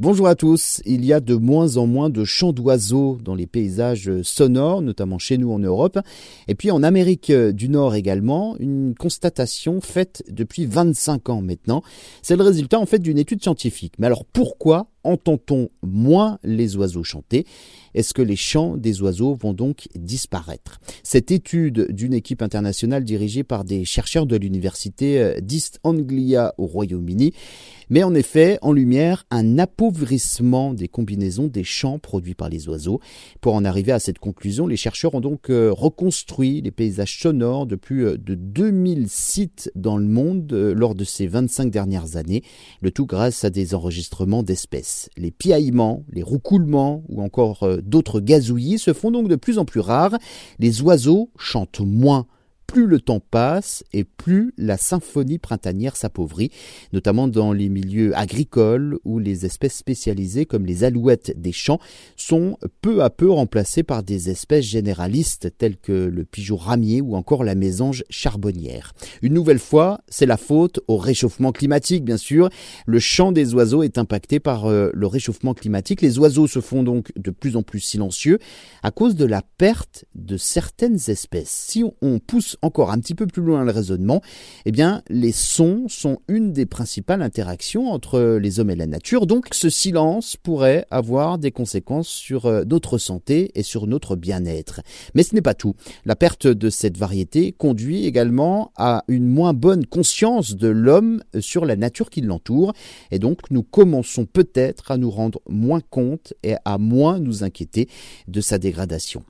Bonjour à tous. Il y a de moins en moins de chants d'oiseaux dans les paysages sonores, notamment chez nous en Europe. Et puis en Amérique du Nord également, une constatation faite depuis 25 ans maintenant. C'est le résultat en fait d'une étude scientifique. Mais alors pourquoi entend-on moins les oiseaux chanter? Est-ce que les chants des oiseaux vont donc disparaître? Cette étude d'une équipe internationale dirigée par des chercheurs de l'université d'East Anglia au Royaume-Uni met en effet en lumière un appauvrissement des combinaisons des chants produits par les oiseaux. Pour en arriver à cette conclusion, les chercheurs ont donc euh, reconstruit les paysages sonores de plus euh, de 2000 sites dans le monde euh, lors de ces 25 dernières années, le tout grâce à des enregistrements d'espèces. Les piaillements, les roucoulements ou encore euh, d'autres gazouillis se font donc de plus en plus rares. Les oiseaux chantent moins plus le temps passe et plus la symphonie printanière s'appauvrit, notamment dans les milieux agricoles où les espèces spécialisées comme les alouettes des champs sont peu à peu remplacées par des espèces généralistes telles que le pigeon ramier ou encore la mésange charbonnière. Une nouvelle fois, c'est la faute au réchauffement climatique bien sûr. Le chant des oiseaux est impacté par euh, le réchauffement climatique. Les oiseaux se font donc de plus en plus silencieux à cause de la perte de certaines espèces. Si on pousse encore un petit peu plus loin le raisonnement, eh bien, les sons sont une des principales interactions entre les hommes et la nature. Donc, ce silence pourrait avoir des conséquences sur euh, notre santé et sur notre bien-être. Mais ce n'est pas tout. La perte de cette variété conduit également à une moins bonne conscience de l'homme sur la nature qui l'entoure. Et donc, nous commençons peut-être à nous rendre moins compte et à moins nous inquiéter de sa dégradation.